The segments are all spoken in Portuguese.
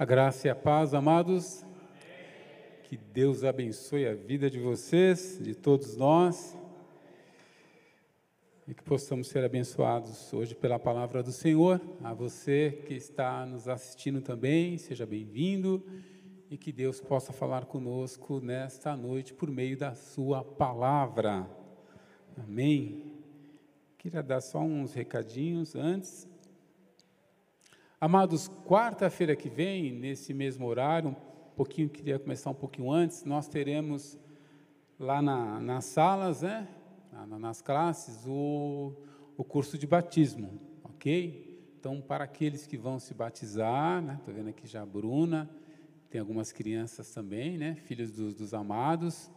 A graça e a paz, amados. Que Deus abençoe a vida de vocês, de todos nós. E que possamos ser abençoados hoje pela palavra do Senhor. A você que está nos assistindo também, seja bem-vindo. E que Deus possa falar conosco nesta noite por meio da Sua palavra. Amém. Queria dar só uns recadinhos antes. Amados, quarta-feira que vem, nesse mesmo horário, um pouquinho, queria começar um pouquinho antes, nós teremos lá na, nas salas, né, nas classes, o, o curso de batismo, ok? Então, para aqueles que vão se batizar, né, estou vendo aqui já a Bruna, tem algumas crianças também, né, filhos dos, dos amados.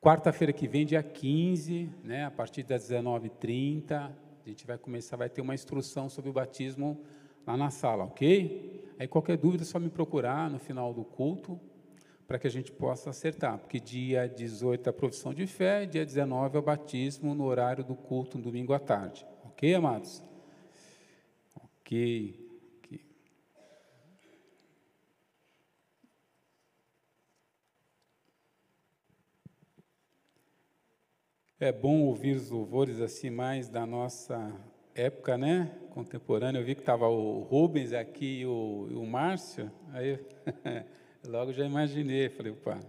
Quarta-feira que vem, dia 15, né, a partir das 19h30, a gente vai começar, vai ter uma instrução sobre o batismo lá na sala, ok? Aí qualquer dúvida é só me procurar no final do culto, para que a gente possa acertar, porque dia 18 é a profissão de fé, dia 19 é o batismo no horário do culto, no domingo à tarde. Ok, amados? Ok. É bom ouvir os louvores assim mais da nossa época, né? Contemporânea. Eu vi que estava o Rubens aqui e o, o Márcio. Aí logo já imaginei, falei, opa,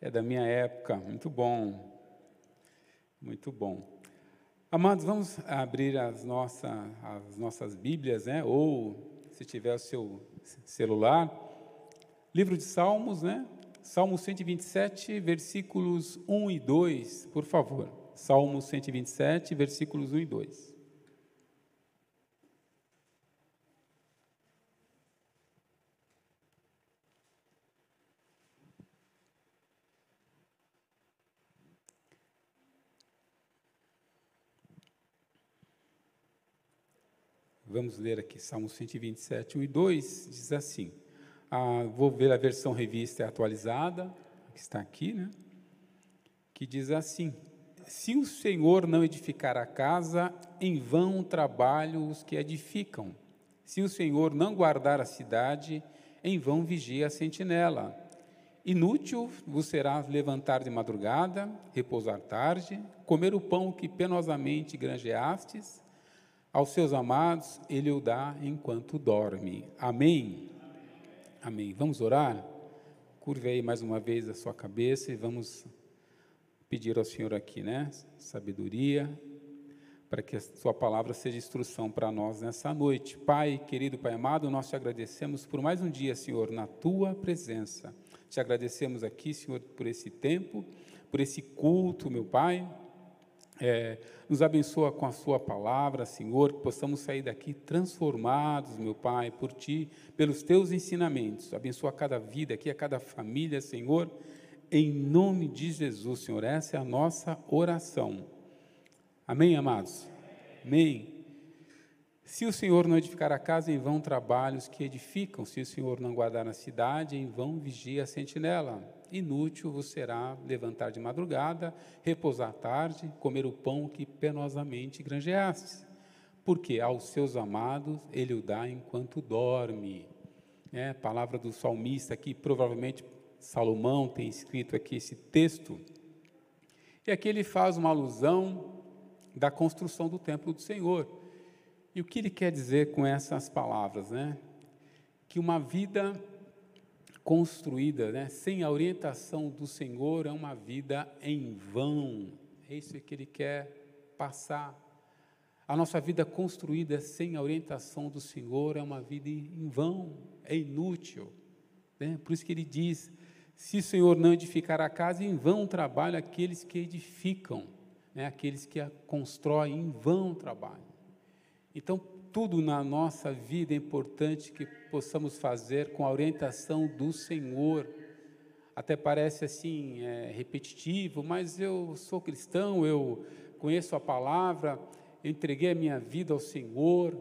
é da minha época. Muito bom. Muito bom. Amados, vamos abrir as, nossa, as nossas Bíblias, né? Ou se tiver o seu celular, livro de Salmos, né? Salmo 127, versículos 1 e 2, por favor. Salmo 127, versículos 1 e 2. Vamos ler aqui, Salmo 127, 1 e 2, diz assim. Ah, vou ver a versão revista atualizada, que está aqui, né? Que diz assim: Se o Senhor não edificar a casa, em vão trabalham os que edificam. Se o Senhor não guardar a cidade, em vão vigia a sentinela. Inútil vos será levantar de madrugada, repousar tarde, comer o pão que penosamente granjeastes, aos seus amados, Ele o dá enquanto dorme. Amém? Amém. Vamos orar? Curve aí mais uma vez a sua cabeça e vamos pedir ao Senhor aqui, né? Sabedoria, para que a Sua palavra seja instrução para nós nessa noite. Pai, querido Pai amado, nós te agradecemos por mais um dia, Senhor, na Tua presença. Te agradecemos aqui, Senhor, por esse tempo, por esse culto, meu Pai é, nos abençoa com a Sua palavra, Senhor, que possamos sair daqui transformados, meu Pai, por Ti, pelos Teus ensinamentos. Abençoa cada vida aqui, a cada família, Senhor, em nome de Jesus, Senhor. Essa é a nossa oração. Amém, amados? Amém. Se o Senhor não edificar a casa, em vão trabalhos que edificam. Se o Senhor não guardar a cidade, em vão vigia a sentinela inútil vos será levantar de madrugada, repousar tarde, comer o pão que penosamente granjeastes. Porque aos seus amados ele o dá enquanto dorme. É, palavra do salmista aqui, provavelmente Salomão tem escrito aqui esse texto. E aqui ele faz uma alusão da construção do templo do Senhor. E o que ele quer dizer com essas palavras, né? Que uma vida construída né, sem a orientação do Senhor é uma vida em vão. É isso que Ele quer passar. A nossa vida construída sem a orientação do Senhor é uma vida em vão, é inútil. Né? Por isso que Ele diz: se o Senhor não edificar a casa, em vão trabalham aqueles que edificam, né? aqueles que a constroem, em vão trabalham. Então, tudo na nossa vida é importante que possamos fazer com a orientação do Senhor. Até parece assim é, repetitivo, mas eu sou cristão, eu conheço a palavra, eu entreguei a minha vida ao Senhor,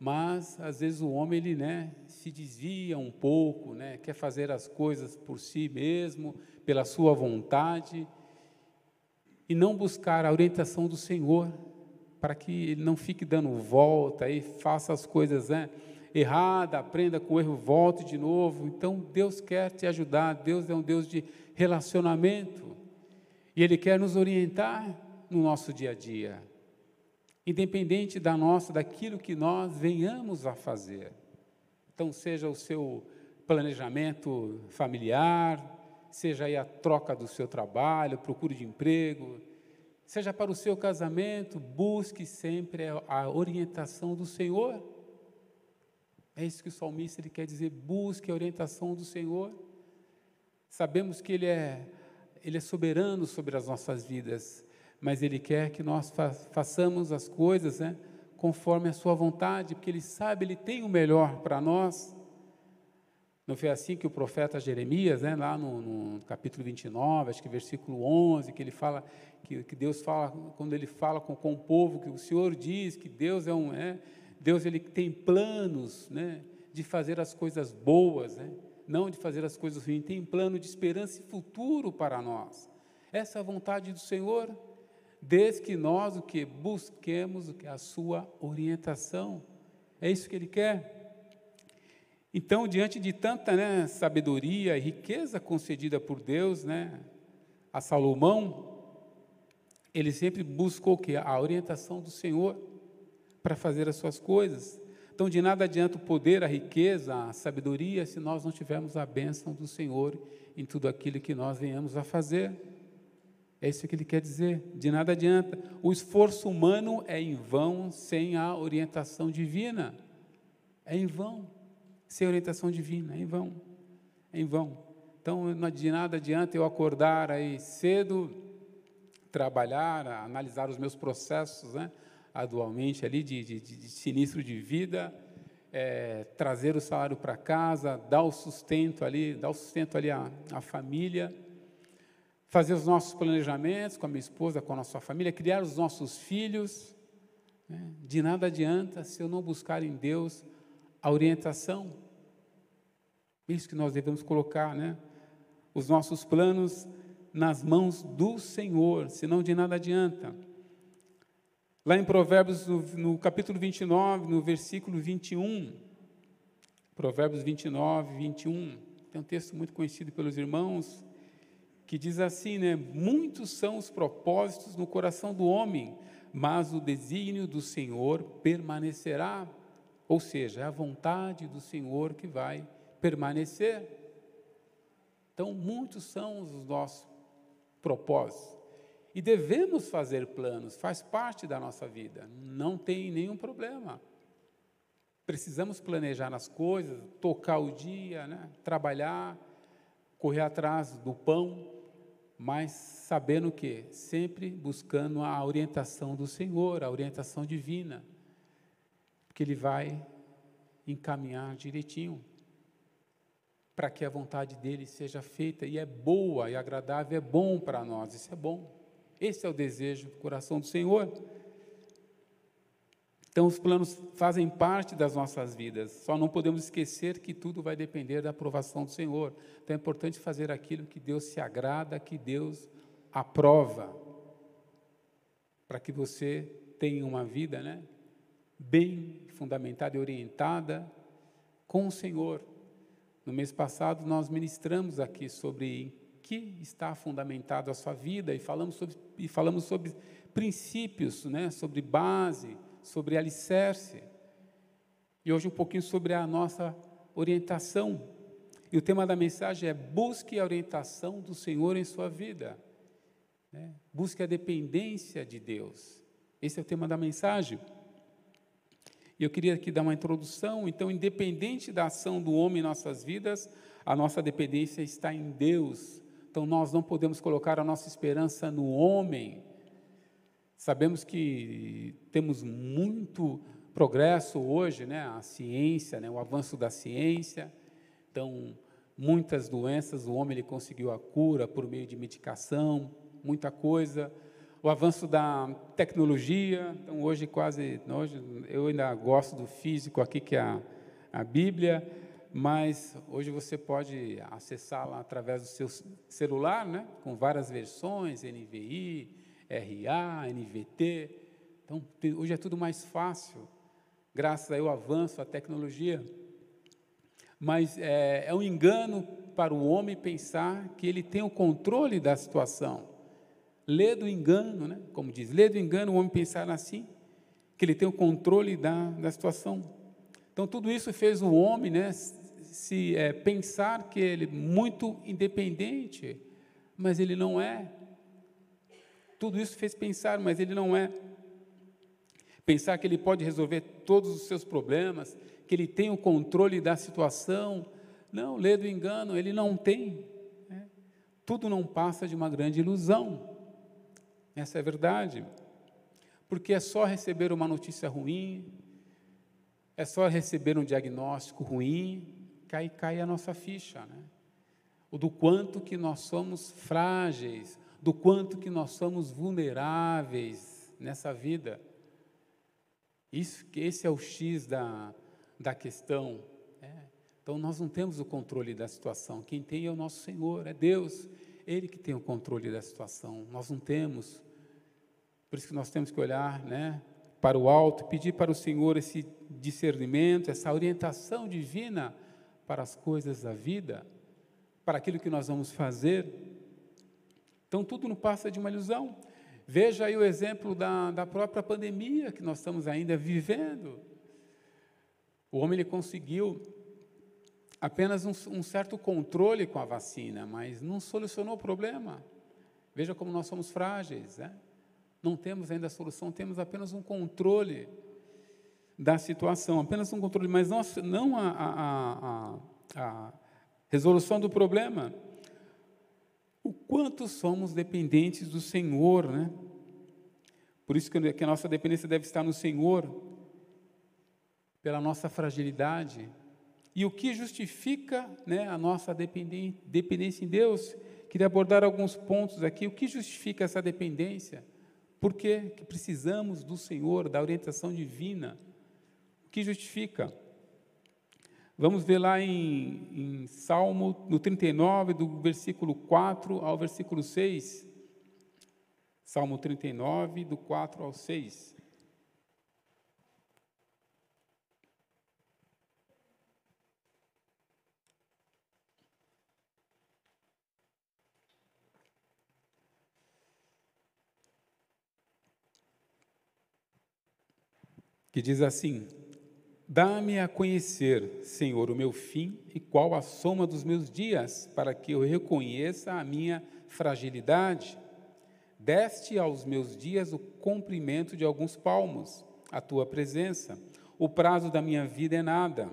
mas às vezes o homem ele né, se desvia um pouco, né, quer fazer as coisas por si mesmo, pela sua vontade, e não buscar a orientação do Senhor para que ele não fique dando volta e faça as coisas né, errada, aprenda com o erro, volte de novo. Então, Deus quer te ajudar, Deus é um Deus de relacionamento. E Ele quer nos orientar no nosso dia a dia, independente da nossa, daquilo que nós venhamos a fazer. Então, seja o seu planejamento familiar, seja aí a troca do seu trabalho, procura de emprego, seja para o seu casamento, busque sempre a orientação do Senhor. É isso que o salmista ele quer dizer, busque a orientação do Senhor. Sabemos que ele é ele é soberano sobre as nossas vidas, mas ele quer que nós façamos as coisas, né, conforme a sua vontade, porque ele sabe, ele tem o melhor para nós. Não foi assim que o profeta Jeremias, né, lá no, no, capítulo 29, acho que versículo 11, que ele fala, que, que Deus fala, quando ele fala com, com o povo, que o Senhor diz que Deus é um, é, Deus ele tem planos, né, de fazer as coisas boas, né, não de fazer as coisas ruins, tem plano de esperança e futuro para nós. Essa é a vontade do Senhor, desde que nós o que busquemos a sua orientação. É isso que ele quer. Então, diante de tanta né, sabedoria e riqueza concedida por Deus né, a Salomão, ele sempre buscou? A orientação do Senhor para fazer as suas coisas. Então, de nada adianta o poder, a riqueza, a sabedoria, se nós não tivermos a bênção do Senhor em tudo aquilo que nós venhamos a fazer. É isso que ele quer dizer. De nada adianta. O esforço humano é em vão sem a orientação divina. É em vão sem orientação divina, é em vão, é em vão. Então, não de nada adianta eu acordar aí cedo, trabalhar, analisar os meus processos, né, adualmente ali de, de, de sinistro de vida, é, trazer o salário para casa, dar o sustento ali, dar o sustento ali à, à família, fazer os nossos planejamentos com a minha esposa, com a nossa família, criar os nossos filhos. Né? De nada adianta se eu não buscar em Deus a orientação. Isso que nós devemos colocar, né? Os nossos planos nas mãos do Senhor, senão de nada adianta. Lá em Provérbios, no, no capítulo 29, no versículo 21, Provérbios 29, 21, tem um texto muito conhecido pelos irmãos, que diz assim, né? Muitos são os propósitos no coração do homem, mas o desígnio do Senhor permanecerá. Ou seja, é a vontade do Senhor que vai permanecer. Então, muitos são os nossos propósitos. E devemos fazer planos, faz parte da nossa vida, não tem nenhum problema. Precisamos planejar as coisas, tocar o dia, né? trabalhar, correr atrás do pão, mas sabendo que sempre buscando a orientação do Senhor, a orientação divina, que Ele vai encaminhar direitinho para que a vontade dele seja feita e é boa e agradável, é bom para nós, isso é bom. Esse é o desejo do coração do Senhor. Então, os planos fazem parte das nossas vidas, só não podemos esquecer que tudo vai depender da aprovação do Senhor. Então, é importante fazer aquilo que Deus se agrada, que Deus aprova, para que você tenha uma vida né, bem fundamentada e orientada com o Senhor. No mês passado, nós ministramos aqui sobre em que está fundamentado a sua vida e falamos sobre, e falamos sobre princípios, né, sobre base, sobre alicerce. E hoje um pouquinho sobre a nossa orientação. E o tema da mensagem é busque a orientação do Senhor em sua vida. Né? Busque a dependência de Deus. Esse é o tema da mensagem. E eu queria aqui dar uma introdução. Então, independente da ação do homem em nossas vidas, a nossa dependência está em Deus. Então, nós não podemos colocar a nossa esperança no homem. Sabemos que temos muito progresso hoje, né? A ciência, né? O avanço da ciência. Então, muitas doenças, o homem ele conseguiu a cura por meio de medicação, muita coisa o avanço da tecnologia. Então, hoje, quase, hoje, eu ainda gosto do físico aqui, que é a, a Bíblia, mas hoje você pode acessá-la através do seu celular, né? com várias versões, NVI, RA, NVT. Então, hoje é tudo mais fácil. graças ao avanço, à tecnologia. Mas é, é um engano para o homem pensar que ele tem o controle da situação. Lê do engano, né? como diz, lê do engano o homem pensar assim, que ele tem o controle da, da situação. Então, tudo isso fez o homem né, se é, pensar que ele é muito independente, mas ele não é. Tudo isso fez pensar, mas ele não é. Pensar que ele pode resolver todos os seus problemas, que ele tem o controle da situação. Não, lê do engano, ele não tem. Né? Tudo não passa de uma grande ilusão. Essa é a verdade. Porque é só receber uma notícia ruim, é só receber um diagnóstico ruim, cai, cai a nossa ficha, né? O do quanto que nós somos frágeis, do quanto que nós somos vulneráveis nessa vida. Isso, esse é o X da, da questão. É. Então, nós não temos o controle da situação. Quem tem é o nosso Senhor, é Deus. Ele que tem o controle da situação. Nós não temos. Por isso que nós temos que olhar né, para o alto, pedir para o Senhor esse discernimento, essa orientação divina para as coisas da vida, para aquilo que nós vamos fazer. Então, tudo não passa de uma ilusão. Veja aí o exemplo da, da própria pandemia que nós estamos ainda vivendo. O homem ele conseguiu apenas um, um, certo controle com a vacina, mas não solucionou o problema. Veja como nós somos frágeis, né? Não temos ainda a solução, temos apenas um controle da situação, apenas um controle, mas não, a, a, a, a resolução do problema. O quanto somos dependentes do Senhor, né? Por isso que a nossa dependência deve estar no Senhor, pela nossa fragilidade. E o que justifica né, a nossa dependência em Deus? Queria abordar alguns pontos aqui. O que justifica essa dependência? Por que precisamos do Senhor, da orientação divina? que justifica. Vamos ver lá em, em, Salmo, no 39, do versículo 4 ao versículo 6. Salmo 39, do 4 ao 6. Que diz assim: Dá-me a conhecer, Senhor, o meu fim e qual a soma dos meus dias, para que eu reconheça a minha fragilidade. Deste aos meus dias o comprimento de alguns palmos, a tua presença. O prazo da minha vida é nada.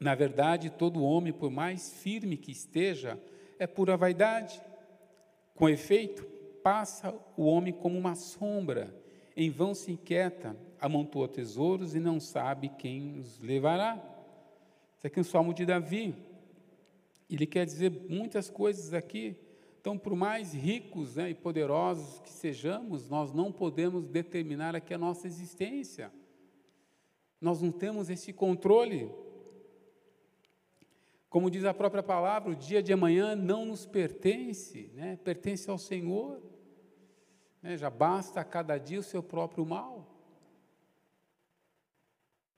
Na verdade, todo homem, por mais firme que esteja, é pura vaidade. Com efeito, passa o homem como uma sombra, em vão se inquieta, amontoa tesouros e não sabe quem os levará. Isso aqui é um salmo de Davi. Ele quer dizer muitas coisas aqui. Então, por mais ricos né, e poderosos que sejamos, nós não podemos determinar aqui a nossa existência. Nós não temos esse controle. Como diz a própria palavra, o dia de amanhã não nos pertence, né, pertence ao Senhor. Né, já basta a cada dia o seu próprio mal.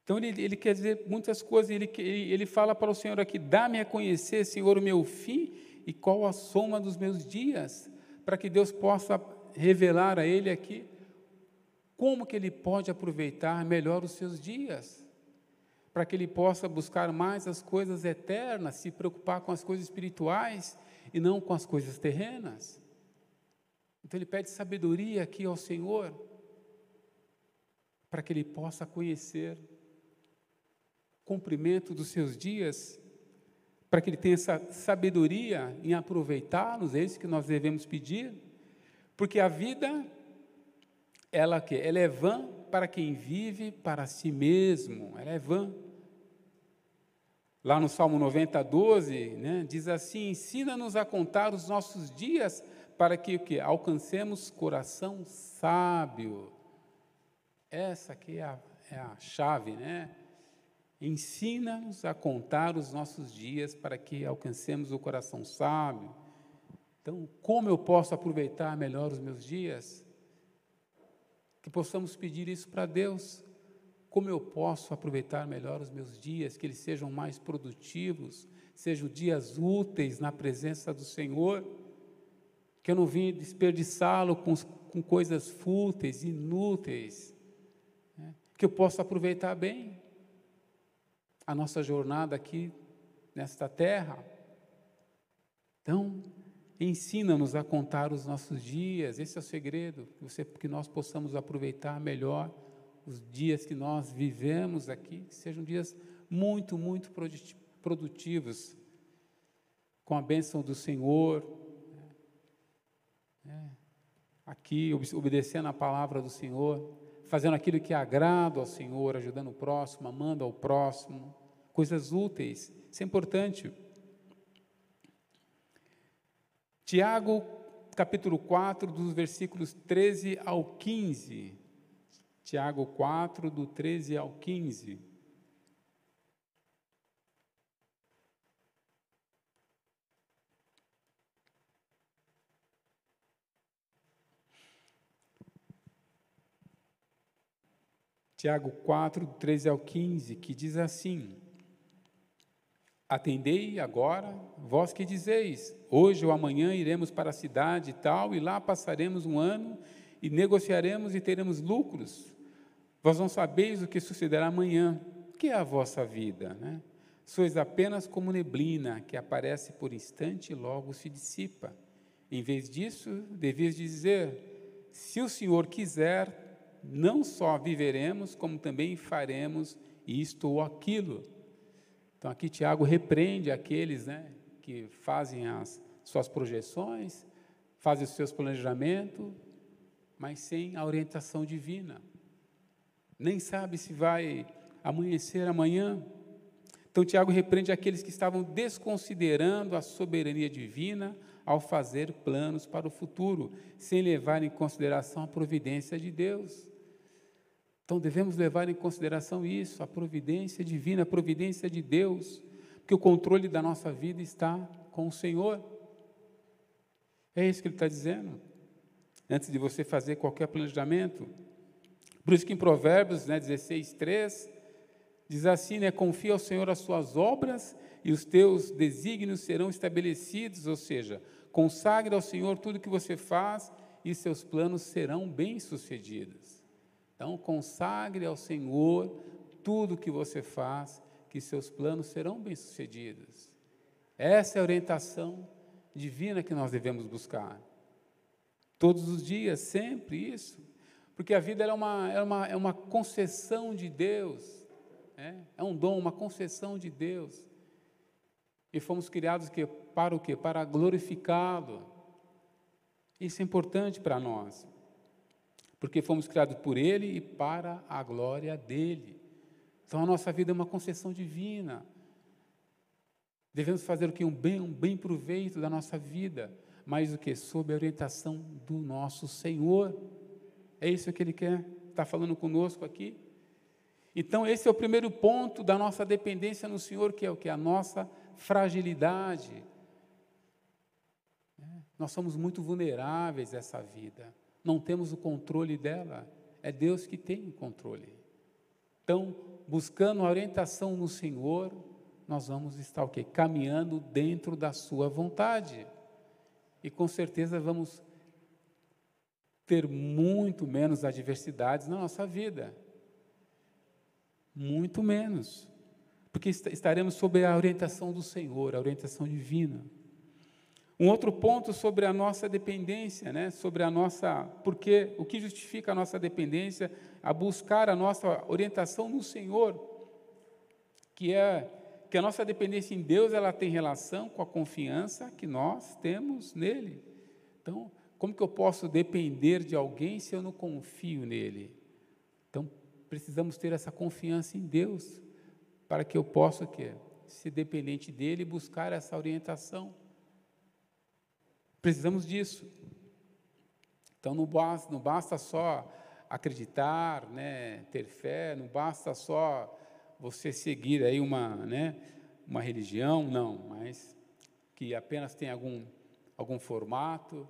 Então ele, ele quer dizer muitas coisas, ele, ele, ele fala para o Senhor aqui: dá-me a conhecer, Senhor, o meu fim e qual a soma dos meus dias, para que Deus possa revelar a ele aqui como que ele pode aproveitar melhor os seus dias, para que ele possa buscar mais as coisas eternas, se preocupar com as coisas espirituais e não com as coisas terrenas. Então ele pede sabedoria aqui ao Senhor, para que ele possa conhecer cumprimento dos seus dias, para que ele tenha essa sabedoria em aproveitá-los, é isso que nós devemos pedir, porque a vida, ela, ela é vã para quem vive para si mesmo, ela é vã. Lá no Salmo 90, 12, né, diz assim: ensina-nos a contar os nossos dias para que o que? Alcancemos coração sábio. Essa aqui é a, é a chave, né? Ensina-nos a contar os nossos dias para que alcancemos o coração sábio. Então, como eu posso aproveitar melhor os meus dias? Que possamos pedir isso para Deus, Como eu posso aproveitar melhor os meus dias, que eles sejam mais produtivos, sejam dias úteis na presença do Senhor, que eu não vim desperdiçá-lo com, com coisas fúteis, inúteis, né? que eu possa aproveitar bem a nossa jornada aqui nesta terra. Então, ensina-nos a contar os nossos dias, esse é o segredo, que, você, que nós possamos aproveitar melhor os dias que nós vivemos aqui, que sejam dias muito, muito produtivos, com a bênção do Senhor, né? aqui obedecendo a palavra do Senhor, fazendo aquilo que agrada ao Senhor, ajudando o próximo, amando ao próximo, coisas úteis, isso é importante. Tiago, capítulo 4, dos versículos 13 ao 15. Tiago 4, do 13 ao 15. Tiago 4, 13 ao 15, que diz assim: Atendei agora, vós que dizeis: hoje ou amanhã iremos para a cidade e tal, e lá passaremos um ano e negociaremos e teremos lucros. Vós não sabeis o que sucederá amanhã, que é a vossa vida, né? Sois apenas como neblina que aparece por instante e logo se dissipa. Em vez disso, devias dizer: se o Senhor quiser, não só viveremos, como também faremos isto ou aquilo. Então aqui Tiago repreende aqueles né, que fazem as suas projeções, fazem os seus planejamentos, mas sem a orientação divina. Nem sabe se vai amanhecer amanhã. Então Tiago repreende aqueles que estavam desconsiderando a soberania divina ao fazer planos para o futuro, sem levar em consideração a providência de Deus. Então devemos levar em consideração isso, a providência divina, a providência de Deus, porque o controle da nossa vida está com o Senhor. É isso que ele está dizendo. Antes de você fazer qualquer planejamento. Por isso que em Provérbios né, 16, 3, diz assim, né, confia ao Senhor as suas obras e os teus desígnios serão estabelecidos, ou seja, consagre ao Senhor tudo que você faz e seus planos serão bem-sucedidos. Então, consagre ao Senhor tudo o que você faz, que seus planos serão bem-sucedidos. Essa é a orientação divina que nós devemos buscar. Todos os dias, sempre isso. Porque a vida é, uma, é, uma, é uma concessão de Deus. É, é um dom, uma concessão de Deus. E fomos criados que, para o quê? Para glorificá-lo. Isso é importante para nós porque fomos criados por Ele e para a glória dele. Então a nossa vida é uma concessão divina. Devemos fazer o que? Um bem, um bem proveito da nossa vida, mais do que sob a orientação do nosso Senhor. É isso que Ele quer estar falando conosco aqui. Então, esse é o primeiro ponto da nossa dependência no Senhor, que é o que? A nossa fragilidade. É, nós somos muito vulneráveis a essa vida não temos o controle dela, é Deus que tem o controle. Então, buscando a orientação no Senhor, nós vamos estar o quê? Caminhando dentro da sua vontade. E com certeza vamos ter muito menos adversidades na nossa vida. Muito menos. Porque estaremos sob a orientação do Senhor, a orientação divina. Um outro ponto sobre a nossa dependência, né? sobre a nossa. Porque o que justifica a nossa dependência, a buscar a nossa orientação no Senhor, que é que a nossa dependência em Deus ela tem relação com a confiança que nós temos nele. Então, como que eu posso depender de alguém se eu não confio nele? Então, precisamos ter essa confiança em Deus para que eu possa o quê? ser dependente dele e buscar essa orientação. Precisamos disso. Então não basta, não basta só acreditar, né, ter fé, não basta só você seguir aí uma, né, uma religião, não, mas que apenas tem algum, algum formato.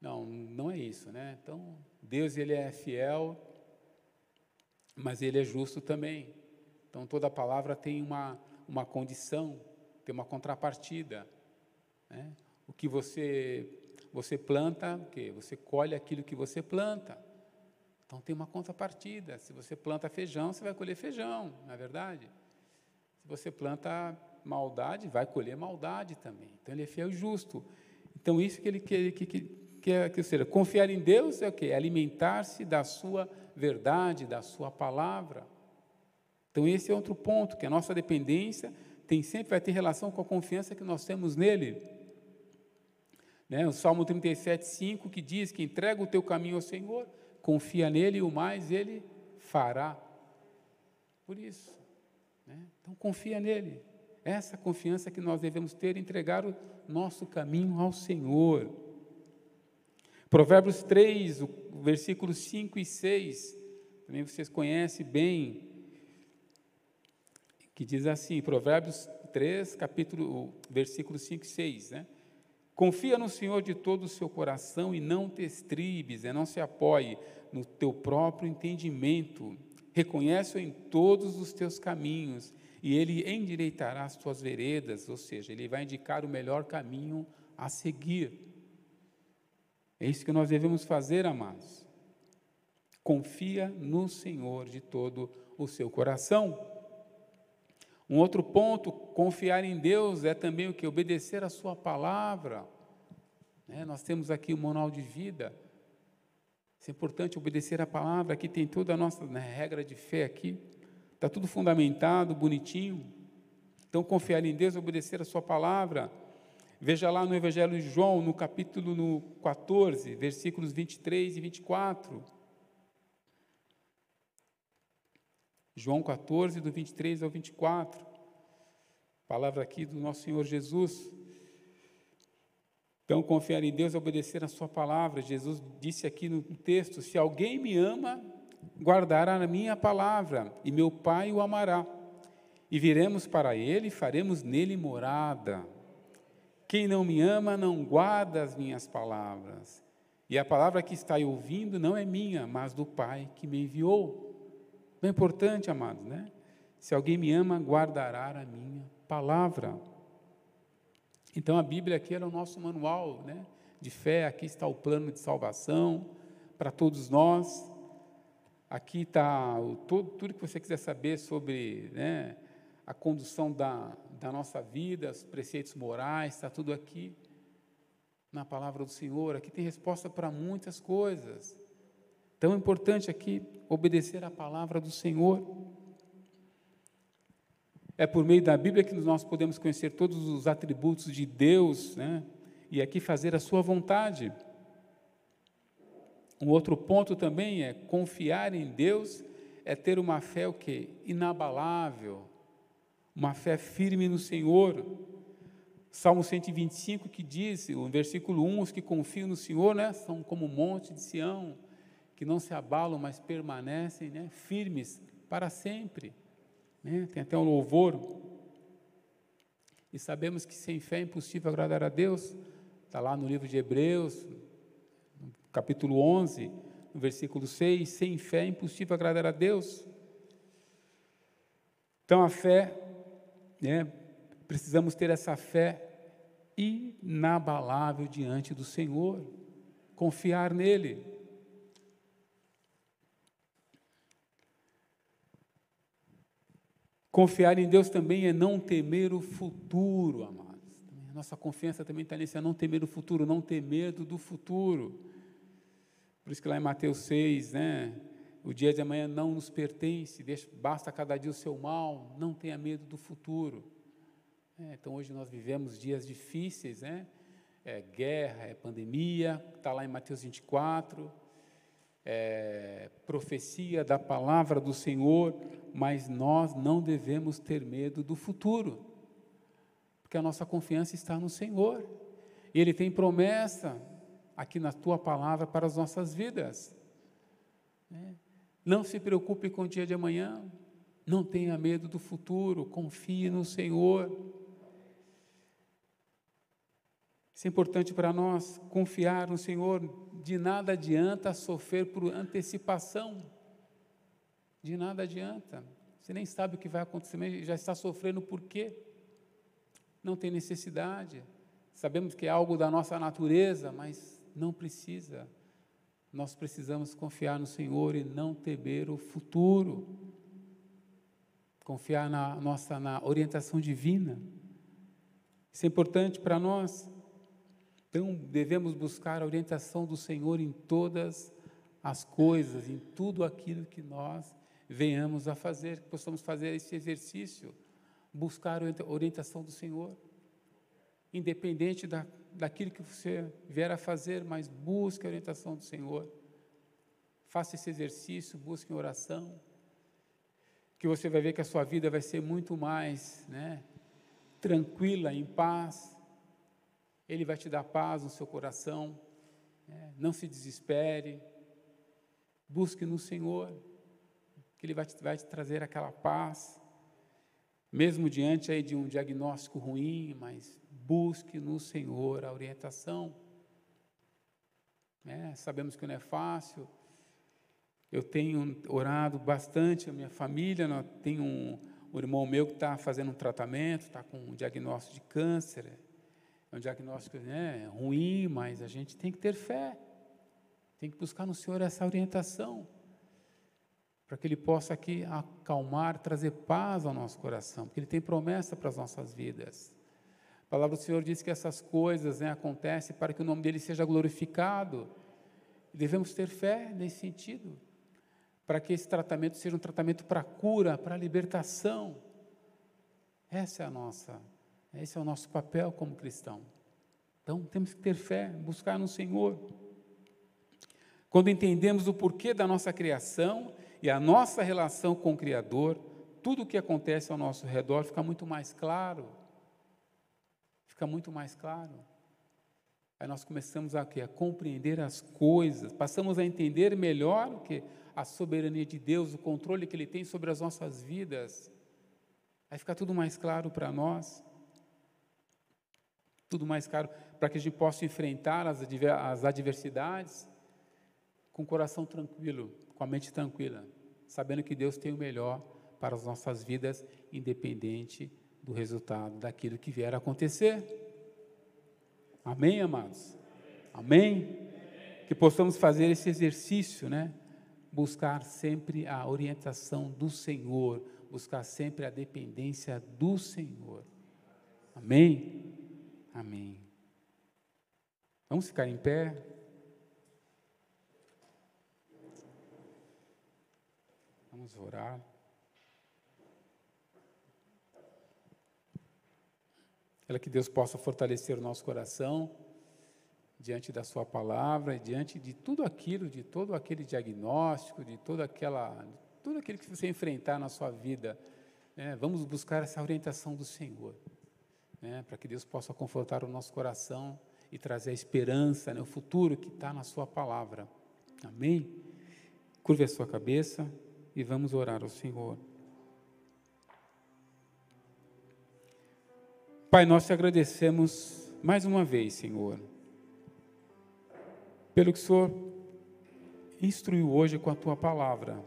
Não, não é isso, né? Então, Deus ele é fiel mas ele é justo também. Então toda palavra tem uma, uma condição, tem uma contrapartida. Né? O que você você planta, o quê? Você colhe aquilo que você planta. Então tem uma contrapartida. Se você planta feijão, você vai colher feijão, não é verdade? Se você planta maldade, vai colher maldade também. Então ele é fiel e justo. Então isso que ele quer que, que, que, que seja, confiar em Deus é o quê? É alimentar-se da sua verdade, da sua palavra. Então esse é outro ponto, que a nossa dependência tem sempre vai ter relação com a confiança que nós temos nele. Né? O Salmo 37, 5, que diz que entrega o teu caminho ao Senhor, confia nele e o mais ele fará. Por isso. Né? Então confia nele. Essa confiança que nós devemos ter, entregar o nosso caminho ao Senhor. Provérbios 3, versículos 5 e 6, também vocês conhecem bem, que diz assim, Provérbios 3, capítulo, versículos 5 e 6, né? Confia no Senhor de todo o seu coração e não te estribes, e não se apoie no teu próprio entendimento. Reconhece-o em todos os teus caminhos e ele endireitará as tuas veredas, ou seja, ele vai indicar o melhor caminho a seguir. É isso que nós devemos fazer, amados. Confia no Senhor de todo o seu coração. Um outro ponto, confiar em Deus é também o que? Obedecer a Sua palavra. Né? Nós temos aqui o manual de vida. É importante obedecer a palavra. Aqui tem toda a nossa né, regra de fé aqui. Está tudo fundamentado, bonitinho. Então, confiar em Deus, obedecer a Sua palavra. Veja lá no Evangelho de João, no capítulo no 14, versículos 23 e 24. João 14, do 23 ao 24. Palavra aqui do nosso Senhor Jesus. Então, confiar em Deus é obedecer a Sua palavra. Jesus disse aqui no texto: Se alguém me ama, guardará a minha palavra, e meu Pai o amará. E viremos para ele e faremos nele morada. Quem não me ama não guarda as minhas palavras. E a palavra que está ouvindo não é minha, mas do Pai que me enviou. É importante, amados, né? Se alguém me ama, guardará a minha palavra. Então a Bíblia aqui era o nosso manual, né? De fé, aqui está o plano de salvação para todos nós. Aqui está tudo, tudo que você quiser saber sobre né, a condução da, da nossa vida, os preceitos morais, está tudo aqui na palavra do Senhor. Aqui tem resposta para muitas coisas. Tão importante aqui obedecer a palavra do Senhor. É por meio da Bíblia que nós podemos conhecer todos os atributos de Deus, né? E aqui fazer a sua vontade. Um outro ponto também é confiar em Deus, é ter uma fé o quê? Inabalável, uma fé firme no Senhor. Salmo 125 que diz, o versículo 1, os que confiam no Senhor, né, são como o monte de Sião, que não se abalam, mas permanecem né, firmes para sempre. Né? Tem até um louvor. E sabemos que sem fé é impossível agradar a Deus. Está lá no livro de Hebreus, capítulo 11, no versículo 6, sem fé é impossível agradar a Deus. Então a fé, né, precisamos ter essa fé inabalável diante do Senhor, confiar nele. Confiar em Deus também é não temer o futuro, amados. A nossa confiança também está nisso, é não temer o futuro, não ter medo do futuro. Por isso que lá em Mateus 6, né, o dia de amanhã não nos pertence, deixa, basta cada dia o seu mal, não tenha medo do futuro. É, então hoje nós vivemos dias difíceis, né? É guerra, é pandemia, está lá em Mateus 24, é, profecia da palavra do Senhor, mas nós não devemos ter medo do futuro, porque a nossa confiança está no Senhor. Ele tem promessa, aqui na tua palavra para as nossas vidas. Né? Não se preocupe com o dia de amanhã, não tenha medo do futuro, confie no Senhor. Isso é importante para nós, confiar no Senhor. De nada adianta sofrer por antecipação. De nada adianta. Você nem sabe o que vai acontecer, já está sofrendo por quê? Não tem necessidade. Sabemos que é algo da nossa natureza, mas não precisa. Nós precisamos confiar no Senhor e não temer o futuro. Confiar na nossa na orientação divina. Isso é importante para nós. Então, devemos buscar a orientação do Senhor em todas as coisas, em tudo aquilo que nós venhamos a fazer, que possamos fazer esse exercício, buscar a orientação do Senhor, independente da, daquilo que você vier a fazer, mas busque a orientação do Senhor. Faça esse exercício, busque em oração, que você vai ver que a sua vida vai ser muito mais né, tranquila, em paz. Ele vai te dar paz no seu coração. Né, não se desespere. Busque no Senhor que Ele vai te, vai te trazer aquela paz, mesmo diante aí de um diagnóstico ruim, mas busque no Senhor a orientação. É, sabemos que não é fácil. Eu tenho orado bastante, a minha família, tenho um, um irmão meu que está fazendo um tratamento, está com um diagnóstico de câncer. É um diagnóstico né, ruim, mas a gente tem que ter fé. Tem que buscar no Senhor essa orientação para que Ele possa aqui acalmar, trazer paz ao nosso coração, porque Ele tem promessa para as nossas vidas. A palavra do Senhor diz que essas coisas né, acontecem para que o nome dele seja glorificado. Devemos ter fé nesse sentido, para que esse tratamento seja um tratamento para cura, para libertação. Essa é a nossa, esse é o nosso papel como cristão. Então temos que ter fé, buscar no Senhor. Quando entendemos o porquê da nossa criação e a nossa relação com o Criador, tudo o que acontece ao nosso redor fica muito mais claro. Fica muito mais claro. Aí nós começamos a, a compreender as coisas, passamos a entender melhor o que a soberania de Deus, o controle que Ele tem sobre as nossas vidas. Aí fica tudo mais claro para nós. Tudo mais claro para que a gente possa enfrentar as, as adversidades com o coração tranquilo, com a mente tranquila, sabendo que Deus tem o melhor para as nossas vidas, independente do resultado daquilo que vier a acontecer. Amém, amados? Amém? Que possamos fazer esse exercício, né? Buscar sempre a orientação do Senhor, buscar sempre a dependência do Senhor. Amém? Amém. Vamos ficar em pé. Vamos orar. Ela que Deus possa fortalecer o nosso coração diante da Sua palavra, diante de tudo aquilo, de todo aquele diagnóstico, de toda aquela, tudo aquilo que você enfrentar na sua vida. Né? Vamos buscar essa orientação do Senhor, né? para que Deus possa confortar o nosso coração e trazer a esperança, né? o futuro que está na Sua palavra. Amém? Curve a sua cabeça e vamos orar ao Senhor. Pai, nós te agradecemos mais uma vez, Senhor, pelo que o Senhor instruiu hoje com a tua palavra,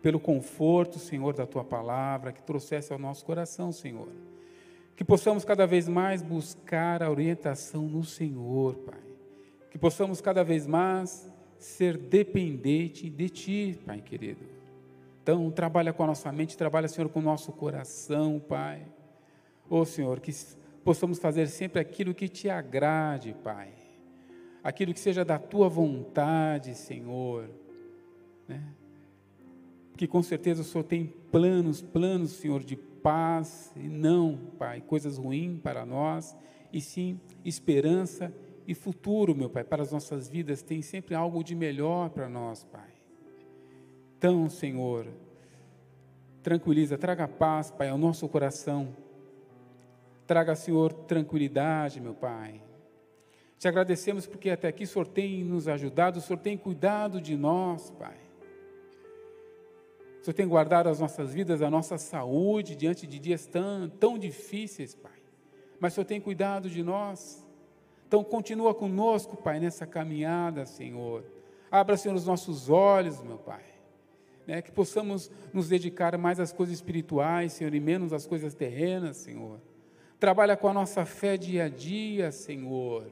pelo conforto, Senhor, da tua palavra, que trouxesse ao nosso coração, Senhor. Que possamos cada vez mais buscar a orientação no Senhor, Pai. Que possamos cada vez mais ser dependente de Ti, Pai querido. Então, trabalha com a nossa mente, trabalha, Senhor, com o nosso coração, Pai. Ô oh, Senhor, que possamos fazer sempre aquilo que te agrade, Pai. Aquilo que seja da tua vontade, Senhor. Né? Que com certeza o Senhor tem planos, planos, Senhor, de paz, e não, Pai, coisas ruins para nós, e sim esperança e futuro, meu Pai, para as nossas vidas. Tem sempre algo de melhor para nós, Pai. Então, Senhor, tranquiliza, traga paz, Pai, ao nosso coração. Traga, Senhor, tranquilidade, meu Pai. Te agradecemos porque até aqui o Senhor tem nos ajudado, o Senhor tem cuidado de nós, Pai. O Senhor tem guardado as nossas vidas, a nossa saúde diante de dias tão, tão difíceis, Pai. Mas o Senhor tem cuidado de nós. Então continua conosco, Pai, nessa caminhada, Senhor. Abra, Senhor, os nossos olhos, meu Pai né, que possamos nos dedicar mais às coisas espirituais, Senhor, e menos às coisas terrenas, Senhor. Trabalha com a nossa fé dia a dia, Senhor.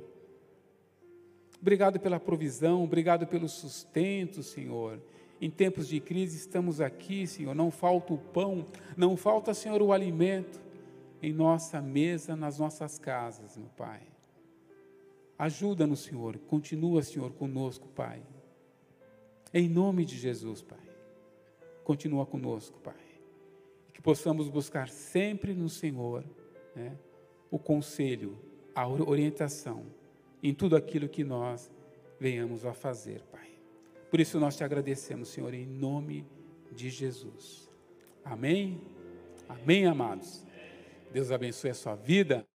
Obrigado pela provisão, obrigado pelo sustento, Senhor. Em tempos de crise estamos aqui, Senhor. Não falta o pão, não falta, Senhor, o alimento em nossa mesa, nas nossas casas, meu Pai. Ajuda-nos, Senhor. Continua, Senhor, conosco, Pai. Em nome de Jesus, Pai. Continua conosco, Pai. Que possamos buscar sempre no Senhor né, o conselho, a orientação em tudo aquilo que nós venhamos a fazer. Por isso nós te agradecemos, Senhor, em nome de Jesus. Amém? Amém, amados. Deus abençoe a sua vida.